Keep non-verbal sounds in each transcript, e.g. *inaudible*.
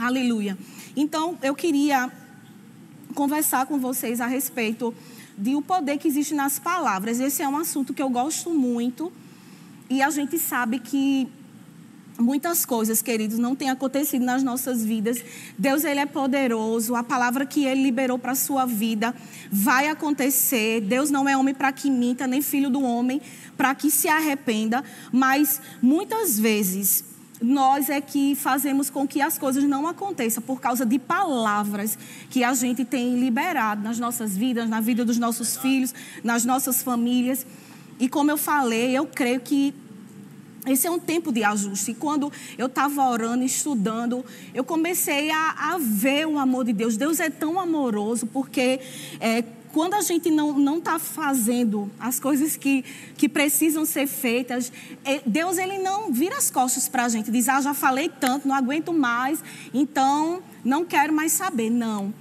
Aleluia. Então, eu queria conversar com vocês a respeito de o poder que existe nas palavras. Esse é um assunto que eu gosto muito e a gente sabe que muitas coisas, queridos, não têm acontecido nas nossas vidas. Deus ele é poderoso. A palavra que ele liberou para a sua vida vai acontecer. Deus não é homem para que minta, nem filho do homem para que se arrependa, mas muitas vezes nós é que fazemos com que as coisas não aconteçam por causa de palavras que a gente tem liberado nas nossas vidas, na vida dos nossos filhos, nas nossas famílias. E como eu falei, eu creio que esse é um tempo de ajuste. E quando eu estava orando, estudando, eu comecei a, a, ver o amor de Deus. Deus é tão amoroso porque é, quando a gente não está fazendo as coisas que, que precisam ser feitas, é, Deus ele não vira as costas para a gente, diz, ah, já falei tanto, não aguento mais, então não quero mais saber. Não.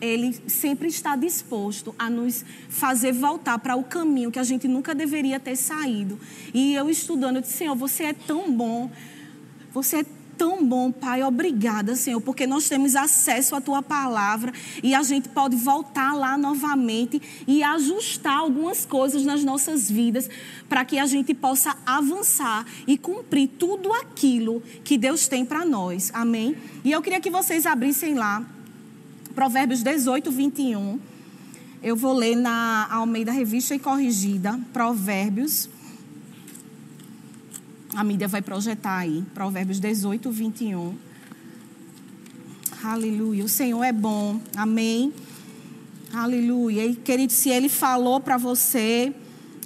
Ele sempre está disposto a nos fazer voltar para o caminho que a gente nunca deveria ter saído. E eu estudando, eu disse, Senhor, você é tão bom, você é tão bom, Pai. Obrigada, Senhor, porque nós temos acesso à tua palavra e a gente pode voltar lá novamente e ajustar algumas coisas nas nossas vidas para que a gente possa avançar e cumprir tudo aquilo que Deus tem para nós. Amém? E eu queria que vocês abrissem lá Provérbios 18, 21. Eu vou ler na Almeida Revista e Corrigida, Provérbios a mídia vai projetar aí, Provérbios 18, 21. Aleluia. O Senhor é bom. Amém. Aleluia. E, querido, se Ele falou para você,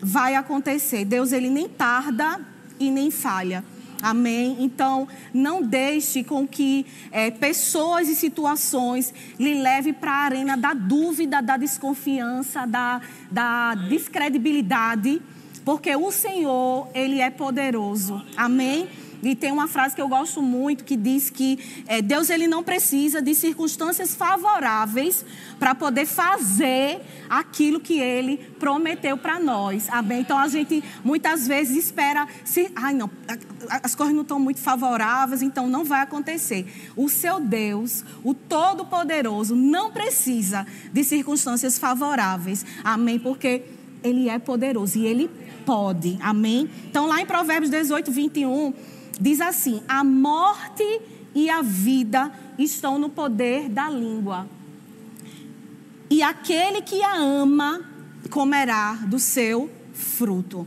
vai acontecer. Deus, Ele nem tarda e nem falha. Amém? Então, não deixe com que é, pessoas e situações lhe leve para a arena da dúvida, da desconfiança, da, da descredibilidade porque o Senhor, Ele é poderoso. Amém? E tem uma frase que eu gosto muito que diz que é, Deus ele não precisa de circunstâncias favoráveis para poder fazer aquilo que ele prometeu para nós. Amém? Então a gente muitas vezes espera se, ai não, as coisas não estão muito favoráveis, então não vai acontecer. O seu Deus, o Todo-Poderoso, não precisa de circunstâncias favoráveis. Amém? Porque ele é poderoso e ele pode. Amém? Então, lá em Provérbios 18, 21, diz assim: A morte e a vida estão no poder da língua. E aquele que a ama comerá do seu fruto.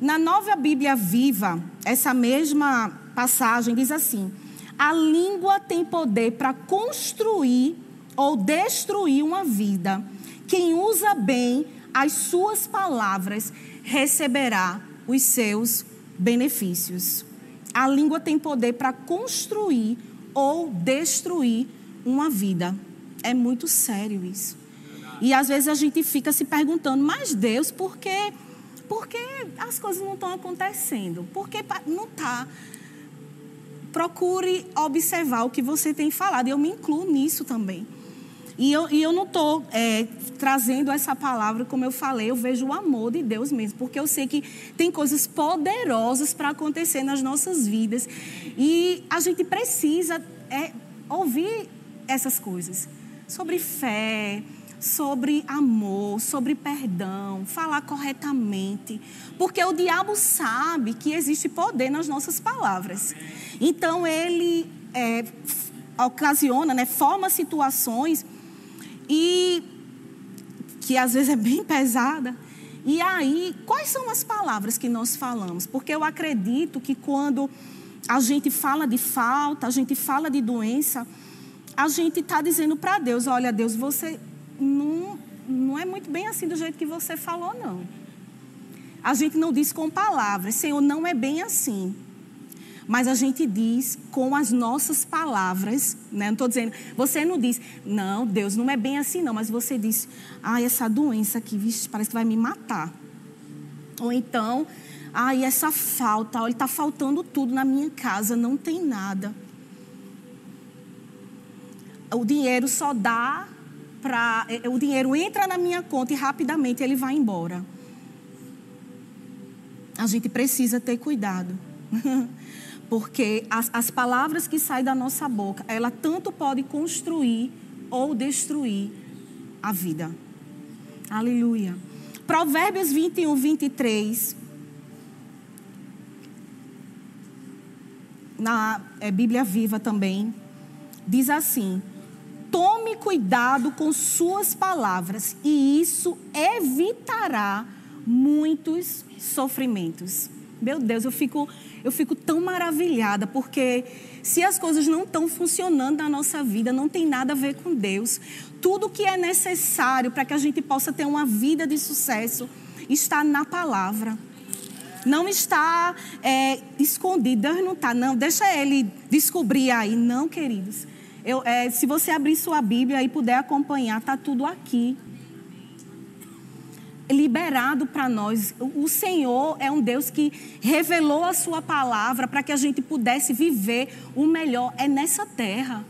Na nova Bíblia viva, essa mesma passagem diz assim: A língua tem poder para construir ou destruir uma vida. Quem usa bem as suas palavras receberá os seus benefícios. A língua tem poder para construir ou destruir uma vida. É muito sério isso. E às vezes a gente fica se perguntando, mas Deus, por que, por que as coisas não estão acontecendo? Por que não está? Procure observar o que você tem falado. Eu me incluo nisso também. E eu, e eu não estou é, trazendo essa palavra, como eu falei, eu vejo o amor de Deus mesmo, porque eu sei que tem coisas poderosas para acontecer nas nossas vidas. E a gente precisa é, ouvir essas coisas sobre fé, sobre amor, sobre perdão, falar corretamente, porque o diabo sabe que existe poder nas nossas palavras. Então ele é, ocasiona, né, forma situações e que às vezes é bem pesada. E aí, quais são as palavras que nós falamos? Porque eu acredito que quando a gente fala de falta, a gente fala de doença, a gente está dizendo para Deus: olha, Deus, você não, não é muito bem assim do jeito que você falou, não. A gente não diz com palavras, Senhor, não é bem assim. Mas a gente diz com as nossas palavras, né? Não estou dizendo, você não diz, não, Deus, não é bem assim não, mas você diz, ai, essa doença aqui, vixe, parece que vai me matar. Ou então, ai, essa falta, olha, está faltando tudo na minha casa, não tem nada. O dinheiro só dá para. É, o dinheiro entra na minha conta e rapidamente ele vai embora. A gente precisa ter cuidado. *laughs* Porque as, as palavras que saem da nossa boca, ela tanto pode construir ou destruir a vida. Aleluia. Provérbios 21, 23. Na é, Bíblia Viva também. Diz assim: Tome cuidado com suas palavras, e isso evitará muitos sofrimentos. Meu Deus, eu fico, eu fico tão maravilhada, porque se as coisas não estão funcionando na nossa vida, não tem nada a ver com Deus. Tudo que é necessário para que a gente possa ter uma vida de sucesso está na palavra. Não está é, escondido, Deus não está, não. Deixa Ele descobrir aí. Não, queridos. Eu, é, se você abrir sua Bíblia e puder acompanhar, está tudo aqui liberado para nós. O Senhor é um Deus que revelou a sua palavra para que a gente pudesse viver o melhor. É nessa terra.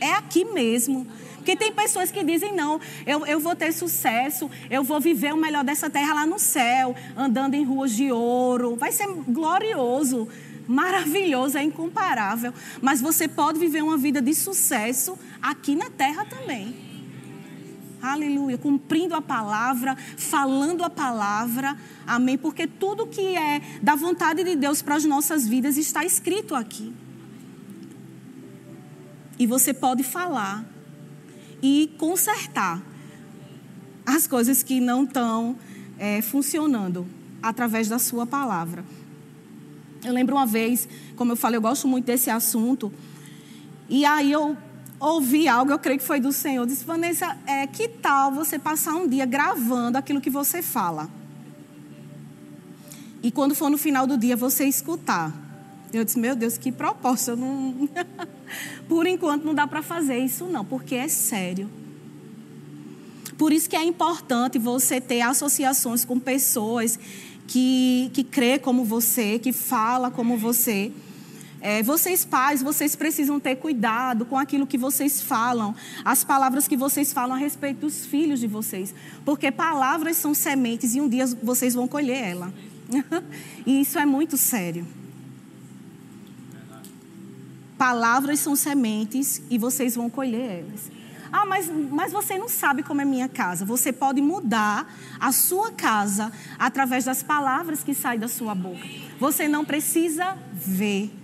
É aqui mesmo. Porque tem pessoas que dizem, não, eu, eu vou ter sucesso, eu vou viver o melhor dessa terra lá no céu, andando em ruas de ouro. Vai ser glorioso, maravilhoso, é incomparável. Mas você pode viver uma vida de sucesso aqui na terra também. Aleluia. Cumprindo a palavra, falando a palavra. Amém. Porque tudo que é da vontade de Deus para as nossas vidas está escrito aqui. E você pode falar e consertar as coisas que não estão é, funcionando através da sua palavra. Eu lembro uma vez, como eu falei, eu gosto muito desse assunto. E aí eu ouvi algo, eu creio que foi do Senhor. Disse, Vanessa, é, que tal você passar um dia gravando aquilo que você fala? E quando for no final do dia, você escutar. Eu disse, meu Deus, que proposta. Não... *laughs* Por enquanto não dá para fazer isso, não, porque é sério. Por isso que é importante você ter associações com pessoas que, que crê como você, que fala como você. É, vocês pais, vocês precisam ter cuidado com aquilo que vocês falam, as palavras que vocês falam a respeito dos filhos de vocês, porque palavras são sementes e um dia vocês vão colher ela. *laughs* e isso é muito sério. Palavras são sementes e vocês vão colher elas. Ah, mas, mas você não sabe como é minha casa. Você pode mudar a sua casa através das palavras que saem da sua boca. Você não precisa ver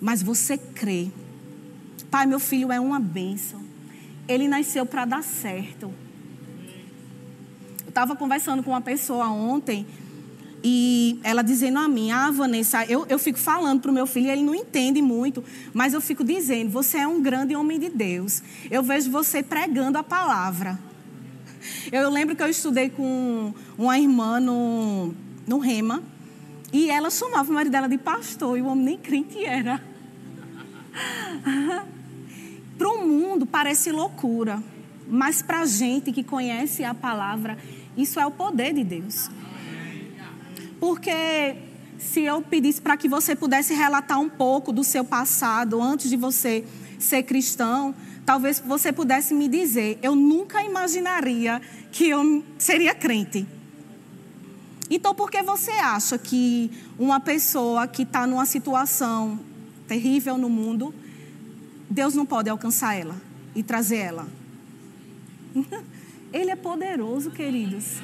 mas você crê. Pai, meu filho é uma bênção. Ele nasceu para dar certo. Eu estava conversando com uma pessoa ontem e ela dizendo a mim, ah, Vanessa, eu, eu fico falando para o meu filho, ele não entende muito, mas eu fico dizendo, você é um grande homem de Deus. Eu vejo você pregando a palavra. Eu lembro que eu estudei com uma irmã no, no Rema, e ela chamava o marido dela de pastor, e o homem nem crente era. *laughs* para o mundo parece loucura, mas para a gente que conhece a palavra, isso é o poder de Deus. Porque se eu pedisse para que você pudesse relatar um pouco do seu passado antes de você ser cristão, talvez você pudesse me dizer: eu nunca imaginaria que eu seria crente. Então, por que você acha que uma pessoa que está numa situação terrível no mundo, Deus não pode alcançar ela e trazer ela? *laughs* Ele é poderoso, queridos.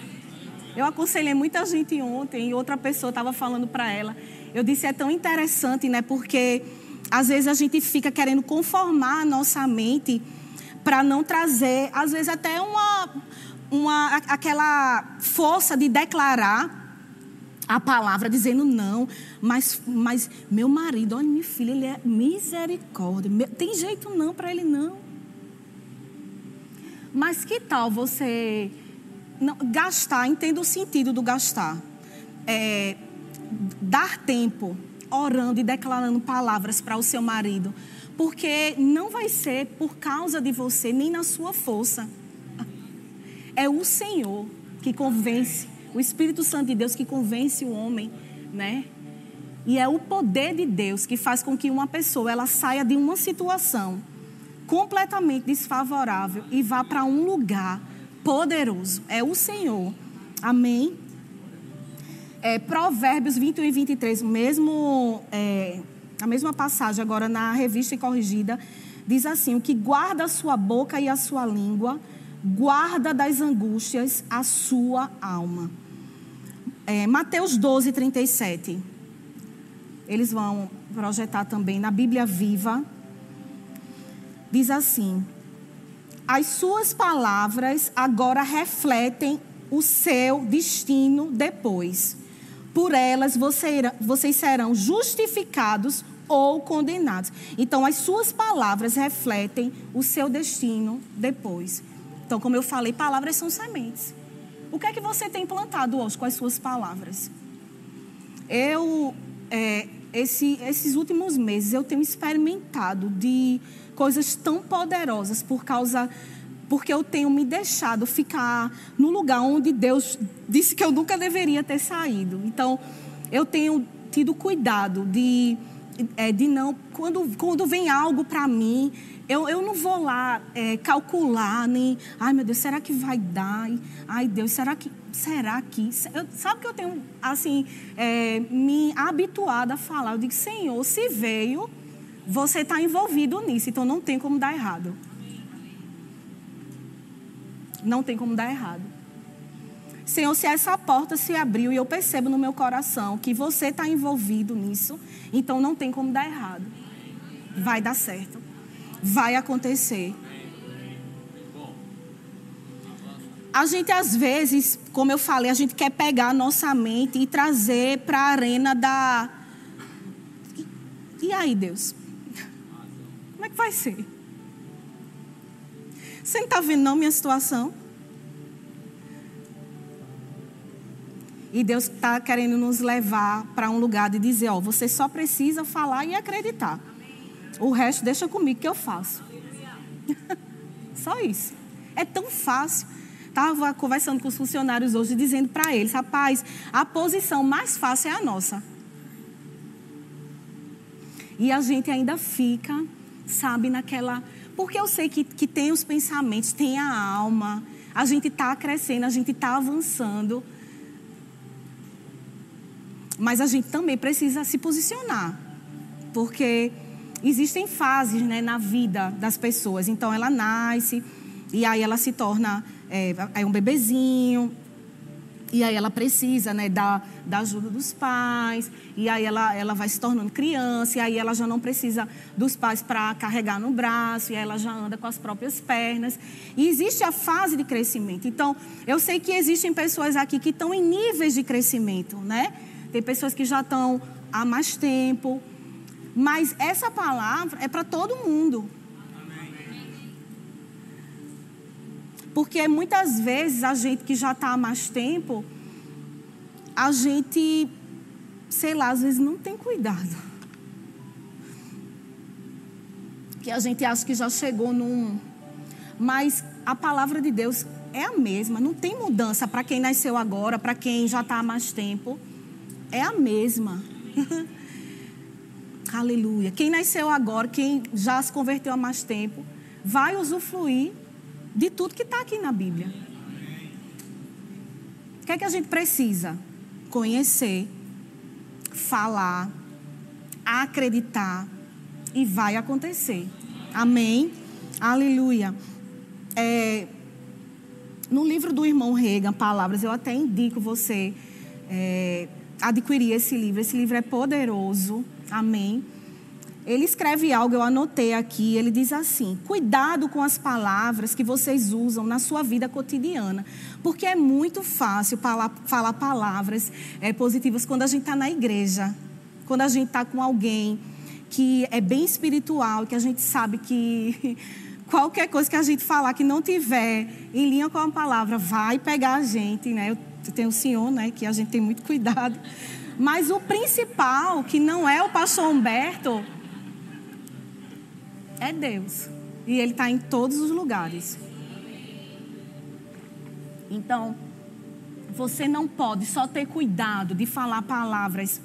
Eu aconselhei muita gente ontem e outra pessoa estava falando para ela. Eu disse: é tão interessante, né? Porque às vezes a gente fica querendo conformar a nossa mente para não trazer, às vezes até uma, uma, aquela força de declarar a palavra dizendo não, mas, mas meu marido, olha, minha filha, ele é misericórdia. Tem jeito não para ele não. Mas que tal você não, gastar, entenda o sentido do gastar. É, dar tempo orando e declarando palavras para o seu marido. Porque não vai ser por causa de você, nem na sua força. É o Senhor que convence, o Espírito Santo de Deus que convence o homem, né? E é o poder de Deus que faz com que uma pessoa ela saia de uma situação completamente desfavorável e vá para um lugar poderoso. É o Senhor. Amém. é, Provérbios 21 e 23, mesmo, é, a mesma passagem agora na revista e corrigida, diz assim: O que guarda a sua boca e a sua língua, guarda das angústias a sua alma. É, Mateus 12, 37. Eles vão projetar também na Bíblia Viva. Diz assim: As suas palavras agora refletem o seu destino depois. Por elas vocês serão justificados ou condenados. Então, as suas palavras refletem o seu destino depois. Então, como eu falei, palavras são sementes. O que é que você tem plantado hoje com as suas palavras? Eu, é, esse, esses últimos meses, eu tenho experimentado de coisas tão poderosas por causa porque eu tenho me deixado ficar no lugar onde Deus disse que eu nunca deveria ter saído. Então, eu tenho tido cuidado de, é, de não. Quando, quando vem algo para mim, eu, eu não vou lá é, calcular, nem. Ai, meu Deus, será que vai dar? Ai, Deus, será que. Será que. Eu, sabe que eu tenho, assim, é, me habituado a falar? Eu digo, Senhor, se veio, você está envolvido nisso, então não tem como dar errado. Não tem como dar errado. Senhor, se essa porta se abriu e eu percebo no meu coração que você está envolvido nisso, então não tem como dar errado. Vai dar certo. Vai acontecer. A gente, às vezes, como eu falei, a gente quer pegar a nossa mente e trazer para a arena da. E aí, Deus? Como é que vai ser? Você não está vendo não minha situação? E Deus está querendo nos levar para um lugar de dizer, ó, você só precisa falar e acreditar. O resto deixa comigo que eu faço. *laughs* só isso. É tão fácil. Estava conversando com os funcionários hoje, dizendo para eles, rapaz, a posição mais fácil é a nossa. E a gente ainda fica, sabe, naquela porque eu sei que, que tem os pensamentos, tem a alma, a gente está crescendo, a gente está avançando. Mas a gente também precisa se posicionar. Porque existem fases né, na vida das pessoas. Então ela nasce, e aí ela se torna é, é um bebezinho, e aí ela precisa né, da, da ajuda dos pais, e aí ela, ela vai se tornando criança, e aí ela já não precisa dos pais para carregar no braço, e aí ela já anda com as próprias pernas. E existe a fase de crescimento. Então, eu sei que existem pessoas aqui que estão em níveis de crescimento, né? Tem pessoas que já estão há mais tempo. Mas essa palavra é para todo mundo. Porque muitas vezes a gente que já está há mais tempo, a gente, sei lá, às vezes não tem cuidado. Que a gente acha que já chegou num. Mas a palavra de Deus é a mesma, não tem mudança para quem nasceu agora, para quem já está há mais tempo. É a mesma. *laughs* Aleluia. Quem nasceu agora, quem já se converteu há mais tempo, vai usufruir de tudo que está aqui na Bíblia. O que é que a gente precisa? Conhecer, falar, acreditar e vai acontecer. Amém? Aleluia. É, no livro do irmão Reagan, Palavras, eu até indico você é, adquirir esse livro. Esse livro é poderoso. Amém? Ele escreve algo, eu anotei aqui. Ele diz assim: cuidado com as palavras que vocês usam na sua vida cotidiana, porque é muito fácil falar, palavras é, positivas quando a gente está na igreja, quando a gente está com alguém que é bem espiritual, que a gente sabe que *laughs* qualquer coisa que a gente falar que não tiver em linha com a palavra vai pegar a gente, né? Eu tenho o senhor, né? Que a gente tem muito cuidado. Mas o principal, que não é o pastor Humberto, é Deus. E Ele está em todos os lugares. Então, você não pode só ter cuidado de falar palavras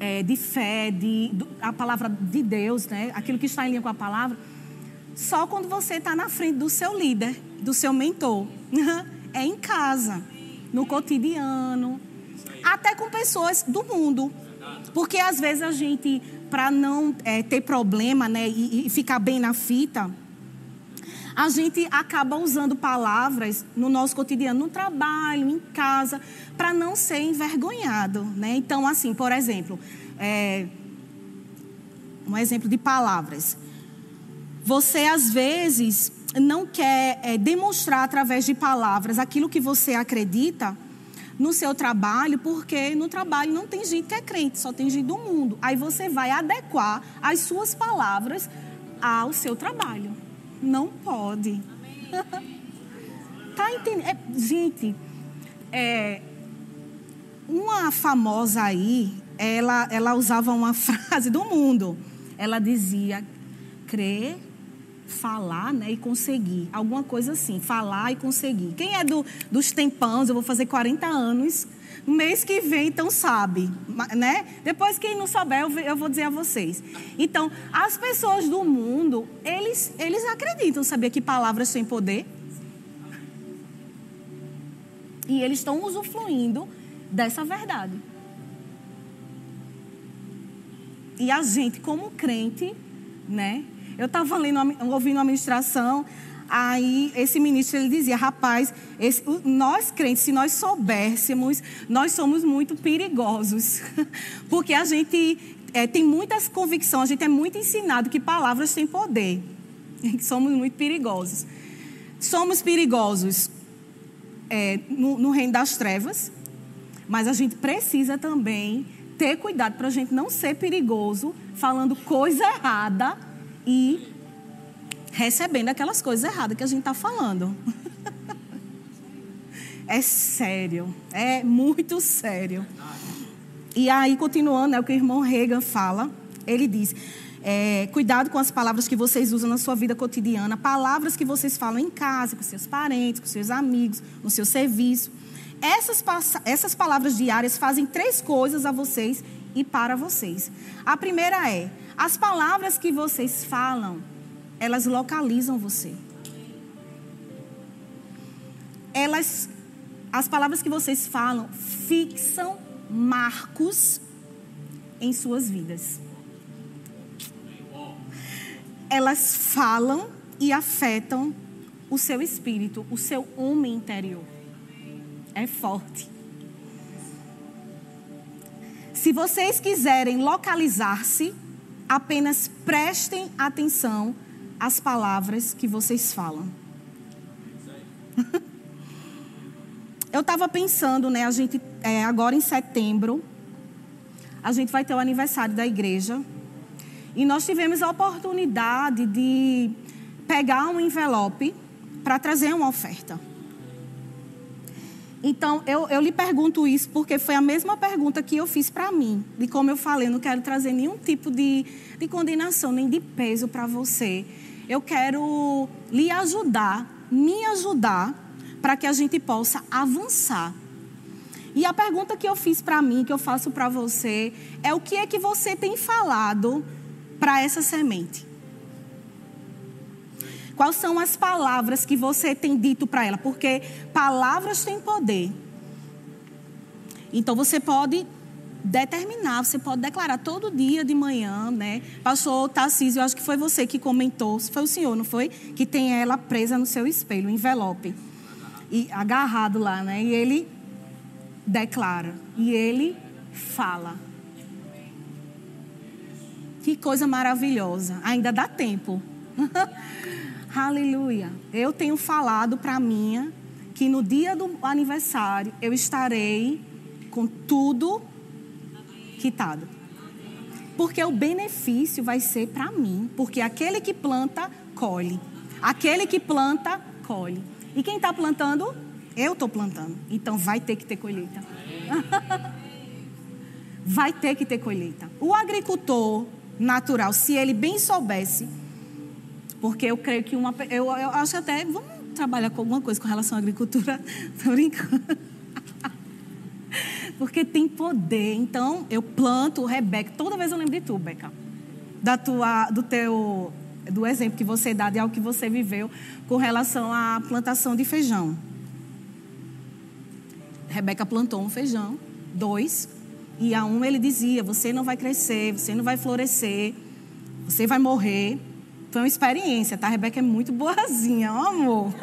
é, de fé, de, a palavra de Deus, né? aquilo que está em linha com a palavra, só quando você está na frente do seu líder, do seu mentor. *laughs* É em casa, no cotidiano, até com pessoas do mundo. Porque às vezes a gente, para não é, ter problema né, e, e ficar bem na fita, a gente acaba usando palavras no nosso cotidiano, no trabalho, em casa, para não ser envergonhado. Né? Então, assim, por exemplo, é, um exemplo de palavras. Você, às vezes, não quer é, demonstrar através de palavras aquilo que você acredita no seu trabalho, porque no trabalho não tem gente que é crente, só tem gente do mundo. Aí você vai adequar as suas palavras ao seu trabalho. Não pode. *laughs* tá entendendo? É, gente, é, uma famosa aí, ela, ela usava uma *laughs* frase do mundo. Ela dizia: crer, falar né, e conseguir. Alguma coisa assim, falar e conseguir. Quem é do, dos tempãos, eu vou fazer 40 anos. No mês que vem, então sabe, né? Depois quem não souber, eu vou dizer a vocês. Então, as pessoas do mundo, eles, eles acreditam, sabia que palavras têm poder? E eles estão usufruindo dessa verdade. E a gente, como crente, né? Eu estava ouvindo a ministração, Aí esse ministro ele dizia, rapaz, esse, nós crentes, se nós soubéssemos, nós somos muito perigosos, *laughs* porque a gente é, tem muitas convicções, a gente é muito ensinado que palavras têm poder, *laughs* somos muito perigosos. Somos perigosos é, no, no reino das trevas, mas a gente precisa também ter cuidado para a gente não ser perigoso, falando coisa errada e recebendo aquelas coisas erradas que a gente está falando. *laughs* é sério, é muito sério. E aí, continuando, é o que o irmão Reagan fala, ele diz: é, cuidado com as palavras que vocês usam na sua vida cotidiana, palavras que vocês falam em casa, com seus parentes, com seus amigos, no seu serviço. Essas, essas palavras diárias fazem três coisas a vocês e para vocês. A primeira é: as palavras que vocês falam elas localizam você. Elas, as palavras que vocês falam, fixam marcos em suas vidas. Elas falam e afetam o seu espírito, o seu homem interior. É forte. Se vocês quiserem localizar-se, apenas prestem atenção as palavras que vocês falam. *laughs* Eu estava pensando, né? A gente, é, agora em setembro, a gente vai ter o aniversário da igreja. E nós tivemos a oportunidade de pegar um envelope para trazer uma oferta. Então, eu, eu lhe pergunto isso porque foi a mesma pergunta que eu fiz para mim. E como eu falei, eu não quero trazer nenhum tipo de, de condenação, nem de peso para você eu quero lhe ajudar, me ajudar, para que a gente possa avançar. E a pergunta que eu fiz para mim, que eu faço para você, é o que é que você tem falado para essa semente? Quais são as palavras que você tem dito para ela? Porque palavras têm poder. Então você pode determinar, você pode declarar todo dia de manhã, né? Pastor Tarcísio, eu acho que foi você que comentou, foi o senhor, não foi? Que tem ela presa no seu espelho, envelope. E agarrado lá, né? E ele declara. E ele fala. Que coisa maravilhosa. Ainda dá tempo. *laughs* Aleluia. Eu tenho falado para minha que no dia do aniversário eu estarei com tudo quitado. Porque o benefício vai ser para mim. Porque aquele que planta, colhe. Aquele que planta, colhe. E quem está plantando? Eu estou plantando. Então vai ter que ter colheita. *laughs* vai ter que ter colheita. O agricultor natural, se ele bem soubesse, porque eu creio que uma. Eu, eu acho até. Vamos trabalhar com alguma coisa com relação à agricultura. *laughs* Estou brincando *laughs* porque tem poder. Então, eu planto, Rebeca, toda vez eu lembro de tu, Beca. Da tua, do teu, do exemplo que você dá de algo que você viveu com relação à plantação de feijão. Rebeca plantou um feijão dois. E a um ele dizia: Você não vai crescer, você não vai florescer, você vai morrer. Foi uma experiência, tá? A Rebeca é muito boazinha, ó, amor.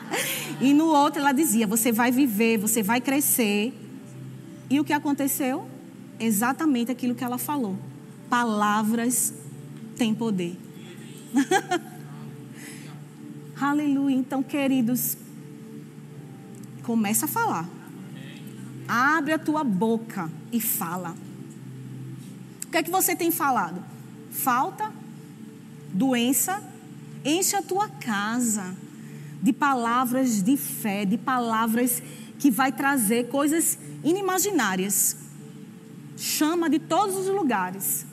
*laughs* e no outro ela dizia: Você vai viver, você vai crescer. E o que aconteceu? Exatamente aquilo que ela falou. Palavras têm poder. *laughs* Aleluia. Então, queridos, começa a falar. Abre a tua boca e fala. O que é que você tem falado? Falta, doença, enche a tua casa de palavras de fé, de palavras que vai trazer coisas inimaginárias. Chama de todos os lugares.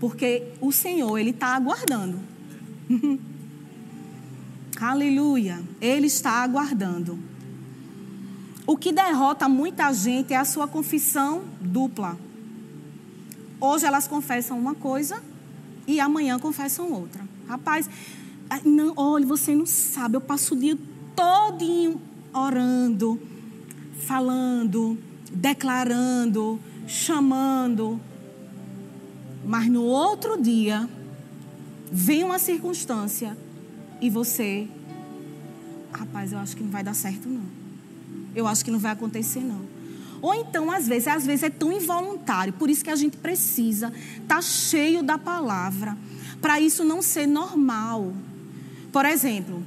Porque o Senhor, Ele está aguardando. *laughs* Aleluia. Ele está aguardando. O que derrota muita gente é a sua confissão dupla. Hoje elas confessam uma coisa e amanhã confessam outra. Rapaz, não, olha, você não sabe, eu passo o dia todinho orando, falando, declarando, chamando. Mas no outro dia, vem uma circunstância e você, rapaz, eu acho que não vai dar certo não. Eu acho que não vai acontecer não. Ou então, às vezes, às vezes é tão involuntário, por isso que a gente precisa estar tá cheio da palavra, para isso não ser normal. Por exemplo,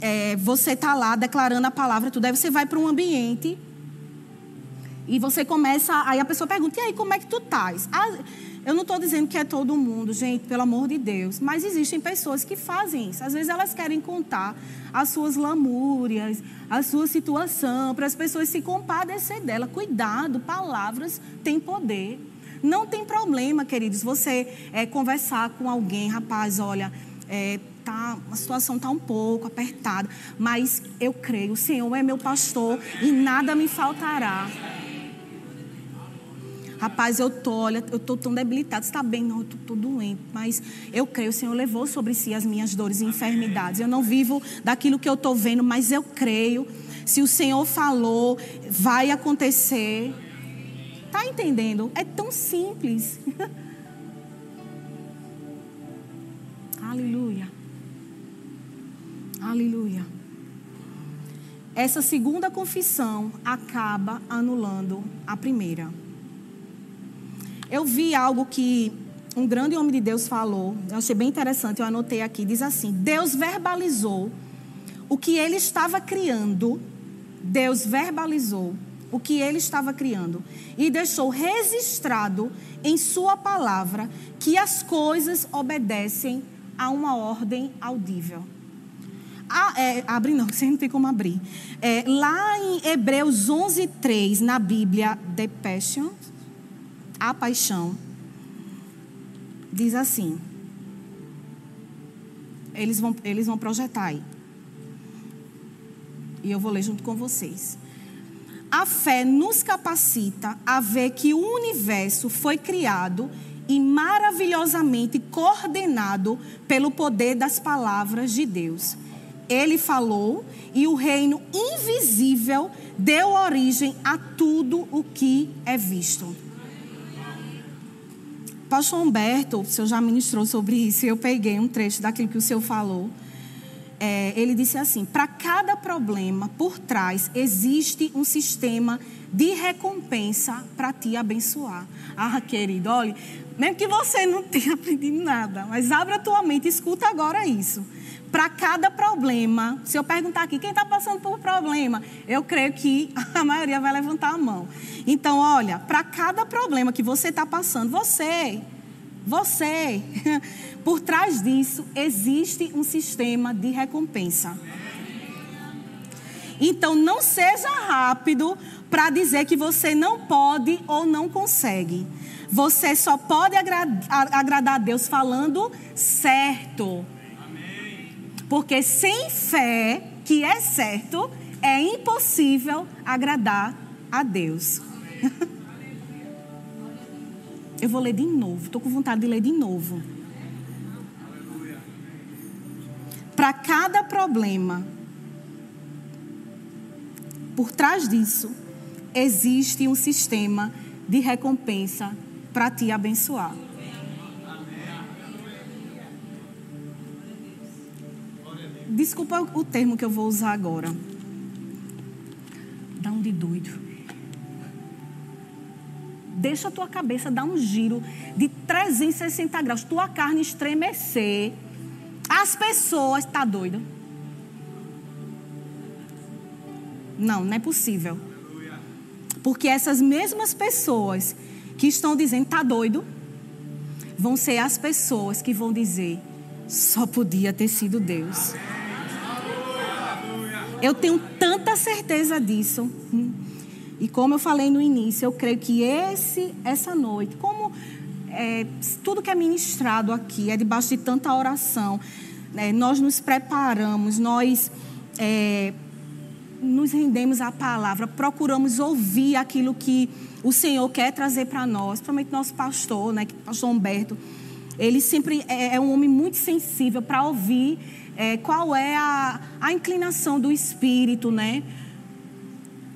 é, você está lá declarando a palavra, tudo, aí você vai para um ambiente e você começa, aí a pessoa pergunta, e aí, como é que tu estás? Ah, eu não estou dizendo que é todo mundo, gente, pelo amor de Deus. Mas existem pessoas que fazem isso. Às vezes elas querem contar as suas lamúrias, a sua situação, para as pessoas se compadecer dela. Cuidado, palavras têm poder. Não tem problema, queridos, você é, conversar com alguém, rapaz, olha, é, tá, a situação está um pouco apertada, mas eu creio, o Senhor é meu pastor e nada me faltará. Rapaz, eu tô, olha, eu tô tão debilitado. Está bem, não, eu tô, tô doente, mas eu creio, o Senhor levou sobre si as minhas dores e enfermidades. Eu não vivo daquilo que eu tô vendo, mas eu creio. Se o Senhor falou, vai acontecer. Tá entendendo? É tão simples. *laughs* Aleluia. Aleluia. Essa segunda confissão acaba anulando a primeira. Eu vi algo que um grande homem de Deus falou, eu achei bem interessante, eu anotei aqui, diz assim: Deus verbalizou o que ele estava criando, Deus verbalizou o que ele estava criando e deixou registrado em sua palavra que as coisas obedecem a uma ordem audível. Ah, é, abre não, *laughs* você não tem como abrir. É, lá em Hebreus 11, 3, na Bíblia, The Passion, a paixão, diz assim. Eles vão, eles vão projetar aí. E eu vou ler junto com vocês. A fé nos capacita a ver que o universo foi criado e maravilhosamente coordenado pelo poder das palavras de Deus. Ele falou e o reino invisível deu origem a tudo o que é visto. Pastor Humberto, o senhor já ministrou sobre isso, eu peguei um trecho daquilo que o senhor falou. É, ele disse assim: para cada problema por trás existe um sistema de recompensa para te abençoar. Ah, querido, olha, mesmo que você não tenha *laughs* aprendido nada, mas abra a tua mente e escuta agora isso. Para cada problema, se eu perguntar aqui, quem está passando por problema? Eu creio que a maioria vai levantar a mão. Então, olha, para cada problema que você está passando, você, você, *laughs* por trás disso existe um sistema de recompensa. Então, não seja rápido para dizer que você não pode ou não consegue. Você só pode agradar a Deus falando certo. Porque sem fé, que é certo, é impossível agradar a Deus. *laughs* Eu vou ler de novo. Estou com vontade de ler de novo. Para cada problema, por trás disso, existe um sistema de recompensa para te abençoar. Desculpa o termo que eu vou usar agora. Dá um de doido. Deixa a tua cabeça dar um giro de 360 graus, tua carne estremecer. As pessoas, tá doido? Não, não é possível. Porque essas mesmas pessoas que estão dizendo tá doido, vão ser as pessoas que vão dizer só podia ter sido Deus. Eu tenho tanta certeza disso. E como eu falei no início, eu creio que esse, essa noite, como é, tudo que é ministrado aqui é debaixo de tanta oração, né, nós nos preparamos, nós é, nos rendemos à palavra, procuramos ouvir aquilo que o Senhor quer trazer para nós, principalmente nosso pastor, né, pastor Humberto. Ele sempre é, é um homem muito sensível para ouvir é, qual é a, a inclinação do espírito, né?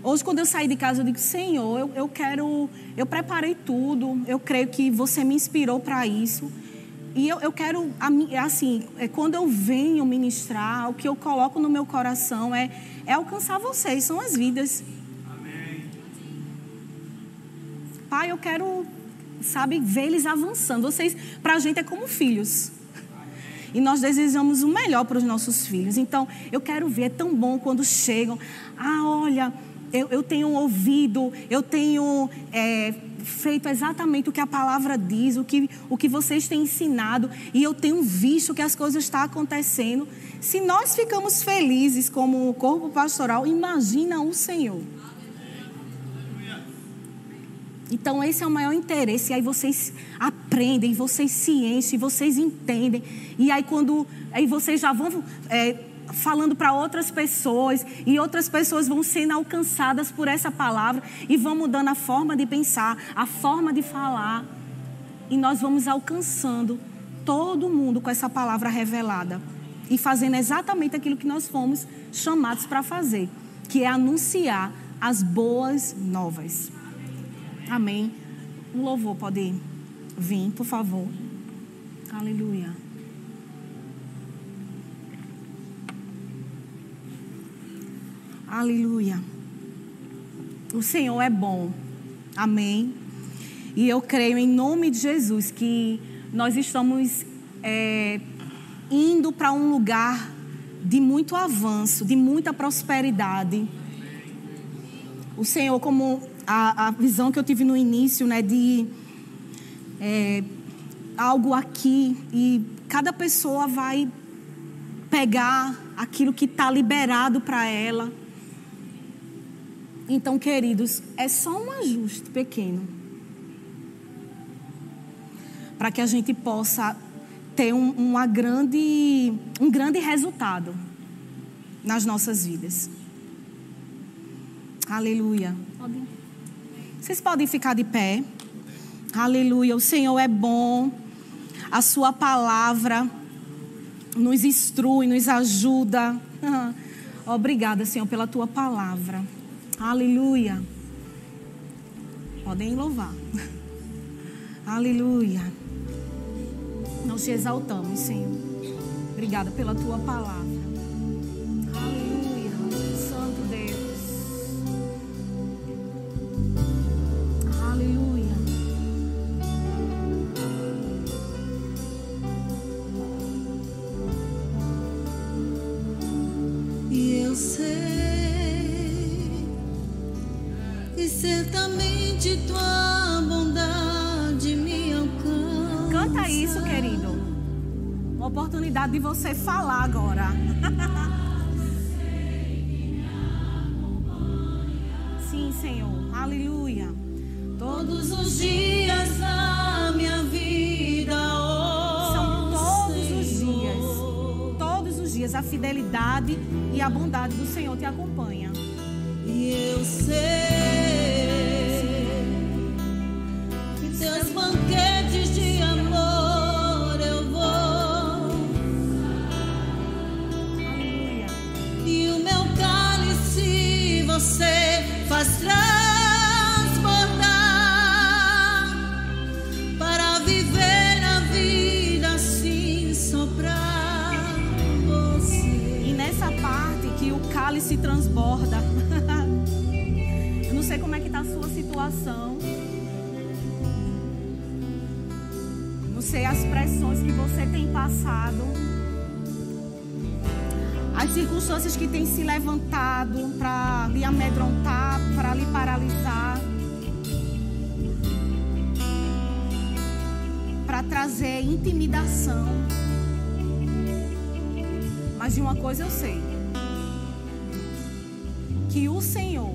Hoje, quando eu saí de casa, eu digo: Senhor, eu, eu quero, eu preparei tudo, eu creio que você me inspirou para isso. E eu, eu quero, assim, é, quando eu venho ministrar, o que eu coloco no meu coração é, é alcançar vocês, são as vidas. Amém. Pai, eu quero, sabe, ver eles avançando. Vocês, para a gente, é como filhos. E nós desejamos o melhor para os nossos filhos. Então, eu quero ver, é tão bom quando chegam. Ah, olha, eu, eu tenho ouvido, eu tenho é, feito exatamente o que a palavra diz, o que, o que vocês têm ensinado, e eu tenho visto que as coisas estão acontecendo. Se nós ficamos felizes como corpo pastoral, imagina o Senhor. Então, esse é o maior interesse. E aí vocês aprendem, vocês se enchem, vocês entendem. E aí, quando. Aí vocês já vão. É, falando para outras pessoas e outras pessoas vão sendo alcançadas por essa palavra e vão mudando a forma de pensar, a forma de falar e nós vamos alcançando todo mundo com essa palavra revelada e fazendo exatamente aquilo que nós fomos chamados para fazer, que é anunciar as boas novas. Amém. O louvor pode vir, por favor. Aleluia. Aleluia. O Senhor é bom. Amém. E eu creio em nome de Jesus que nós estamos é, indo para um lugar de muito avanço, de muita prosperidade. O Senhor, como a, a visão que eu tive no início, né, de é, algo aqui e cada pessoa vai pegar aquilo que está liberado para ela. Então, queridos, é só um ajuste pequeno para que a gente possa ter um, uma grande, um grande resultado nas nossas vidas. Aleluia. Vocês podem ficar de pé. Aleluia. O Senhor é bom. A Sua palavra nos instrui, nos ajuda. *laughs* Obrigada, Senhor, pela Tua palavra. Aleluia. Podem louvar. *laughs* Aleluia. Nós te exaltamos, Senhor. Obrigada pela Tua palavra. Oportunidade de você falar agora. *laughs* Sim, Senhor. Aleluia. Todos os dias da minha vida. Oh, São todos Senhor. os dias. Todos os dias a fidelidade e a bondade do Senhor te acompanha. E eu sei. Sua situação. Não sei as pressões que você tem passado. As circunstâncias que têm se levantado para lhe amedrontar, para lhe paralisar. Para trazer intimidação. Mas de uma coisa eu sei: que o Senhor,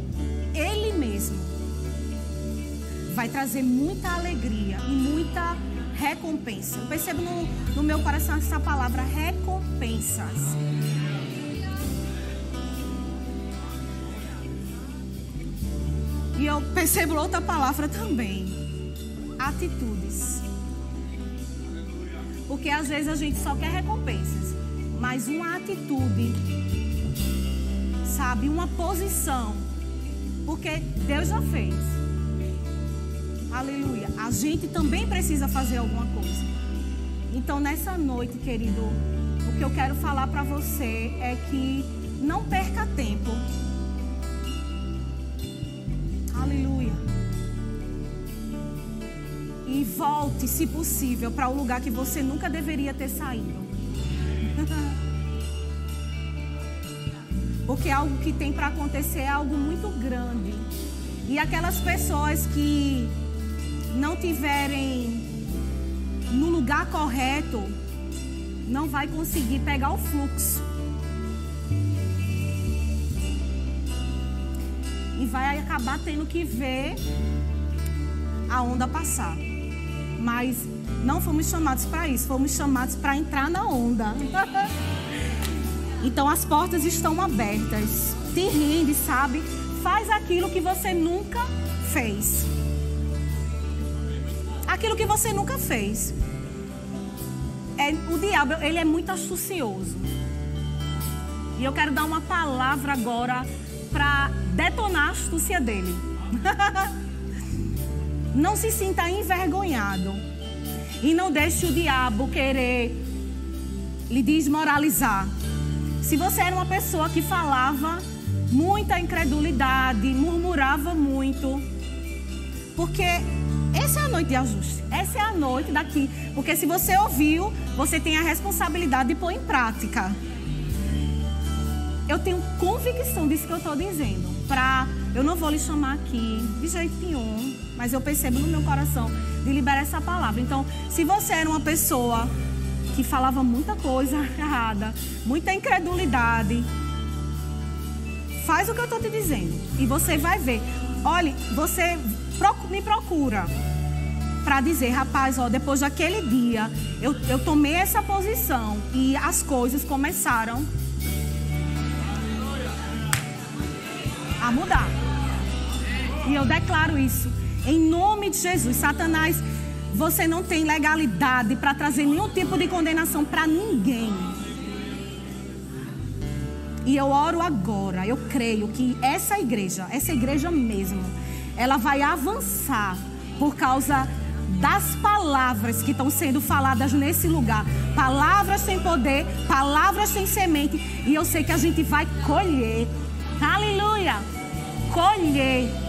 vai trazer muita alegria e muita recompensa. Eu percebo no, no meu coração essa palavra recompensas. E eu percebo outra palavra também: atitudes. Porque às vezes a gente só quer recompensas mas uma atitude, sabe? Uma posição. Porque Deus já fez. Aleluia. A gente também precisa fazer alguma coisa. Então, nessa noite, querido, o que eu quero falar para você é que não perca tempo. Aleluia. E volte, se possível, para o lugar que você nunca deveria ter saído. *laughs* Porque algo que tem para acontecer é algo muito grande. E aquelas pessoas que não tiverem no lugar correto, não vai conseguir pegar o fluxo. E vai acabar tendo que ver a onda passar. Mas não fomos chamados para isso, fomos chamados para entrar na onda. *laughs* então as portas estão abertas. Te rende, sabe? Faz aquilo que você nunca fez. Aquilo que você nunca fez. É, o diabo, ele é muito astucioso. E eu quero dar uma palavra agora para detonar a astúcia dele. *laughs* Não se sinta envergonhado e não deixe o diabo querer lhe desmoralizar. Se você era uma pessoa que falava muita incredulidade, murmurava muito, porque essa é a noite de ajuste. Essa é a noite daqui. Porque se você ouviu, você tem a responsabilidade de pôr em prática. Eu tenho convicção disso que eu estou dizendo. Pra, eu não vou lhe chamar aqui de jeito nenhum, mas eu percebo no meu coração de liberar essa palavra. Então, se você era uma pessoa que falava muita coisa *laughs* errada, muita incredulidade, faz o que eu estou te dizendo e você vai ver. Olhe, você me procura para dizer, rapaz, ó, depois daquele dia eu, eu tomei essa posição e as coisas começaram a mudar. E eu declaro isso em nome de Jesus, Satanás, você não tem legalidade para trazer nenhum tipo de condenação para ninguém. E eu oro agora, eu creio que essa igreja, essa igreja mesmo, ela vai avançar por causa das palavras que estão sendo faladas nesse lugar. Palavras sem poder, palavras sem semente. E eu sei que a gente vai colher. Aleluia! Colher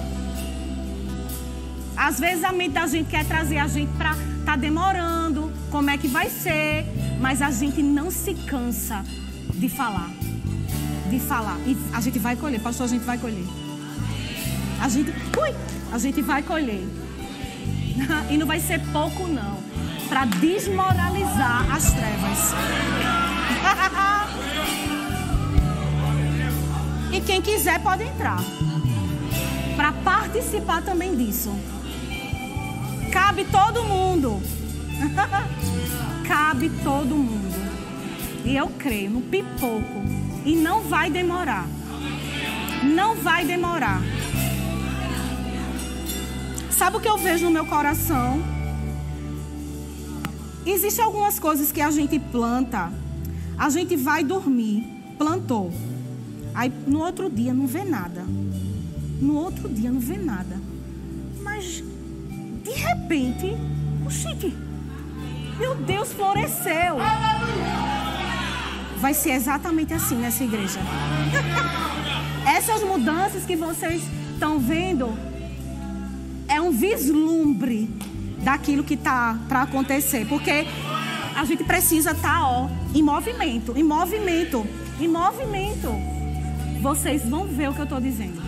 às vezes a mente da gente quer trazer a gente para tá demorando, como é que vai ser, mas a gente não se cansa de falar. De falar. E a gente vai colher, pastor, a gente vai colher. A gente, ui, a gente vai colher. *laughs* E não vai ser pouco não, para desmoralizar as trevas. *laughs* e quem quiser pode entrar. Para participar também disso. Cabe todo mundo. *laughs* Cabe todo mundo. E eu creio no pipoco. E não vai demorar. Não vai demorar. Sabe o que eu vejo no meu coração? Existem algumas coisas que a gente planta. A gente vai dormir, plantou. Aí no outro dia não vê nada. No outro dia não vê nada. Mas de repente, oxente, meu Deus, floresceu. Vai ser exatamente assim nessa igreja. *laughs* mudanças que vocês estão vendo um vislumbre daquilo que está para acontecer. Porque a gente precisa estar, tá, ó, em movimento, em movimento, em movimento. Vocês vão ver o que eu estou dizendo.